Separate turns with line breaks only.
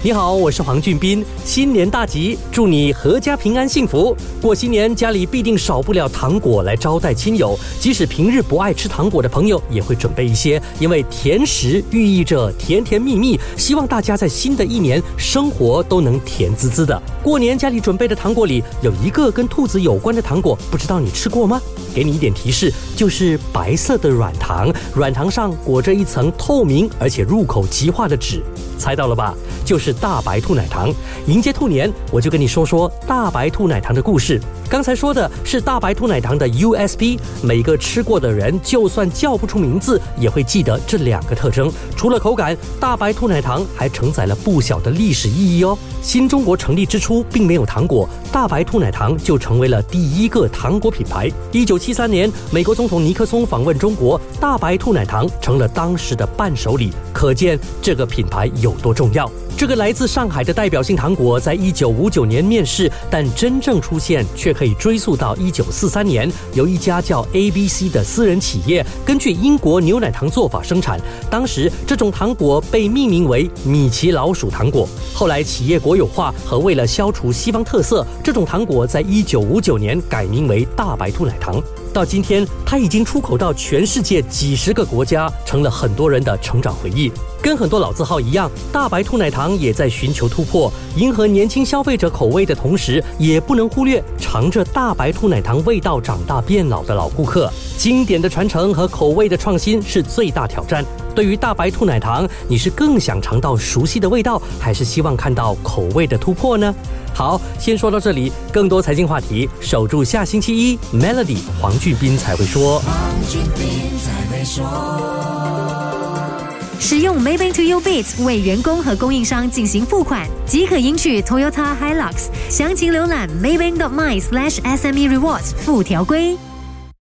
你好，我是黄俊斌。新年大吉，祝你阖家平安幸福。过新年，家里必定少不了糖果来招待亲友。即使平日不爱吃糖果的朋友，也会准备一些，因为甜食寓意着甜甜蜜蜜。希望大家在新的一年生活都能甜滋滋的。过年家里准备的糖果里有一个跟兔子有关的糖果，不知道你吃过吗？给你一点提示，就是白色的软糖，软糖上裹着一层透明而且入口即化的纸。猜到了吧？就是大白兔奶糖。迎接兔年，我就跟你说说大白兔奶糖的故事。刚才说的是大白兔奶糖的 USP，每个吃过的人，就算叫不出名字，也会记得这两个特征。除了口感，大白兔奶糖还承载了不小的历史意义哦。新中国成立之初，并没有糖果，大白兔奶糖就成为了第一个糖果品牌。一九七三年，美国总统尼克松访问中国，大白兔奶糖成了当时的伴手礼，可见这个品牌有有多重要。这个来自上海的代表性糖果，在一九五九年面世，但真正出现却可以追溯到一九四三年，由一家叫 ABC 的私人企业根据英国牛奶糖做法生产。当时这种糖果被命名为米奇老鼠糖果。后来企业国有化和为了消除西方特色，这种糖果在一九五九年改名为大白兔奶糖。到今天，它已经出口到全世界几十个国家，成了很多人的成长回忆。跟很多老字号一样，大白兔奶糖也在寻求突破，迎合年轻消费者口味的同时，也不能忽略尝着大白兔奶糖味道长大变老的老顾客。经典的传承和口味的创新是最大挑战。对于大白兔奶糖，你是更想尝到熟悉的味道，还是希望看到口味的突破呢？好，先说到这里。更多财经话题，守住下星期一，Melody 黄俊斌才会说。
使用 Maybank to You Bits 为员工和供应商进行付款，即可赢取 Toyota Hilux。详情浏览 Maybank my slash SME Rewards 附条规。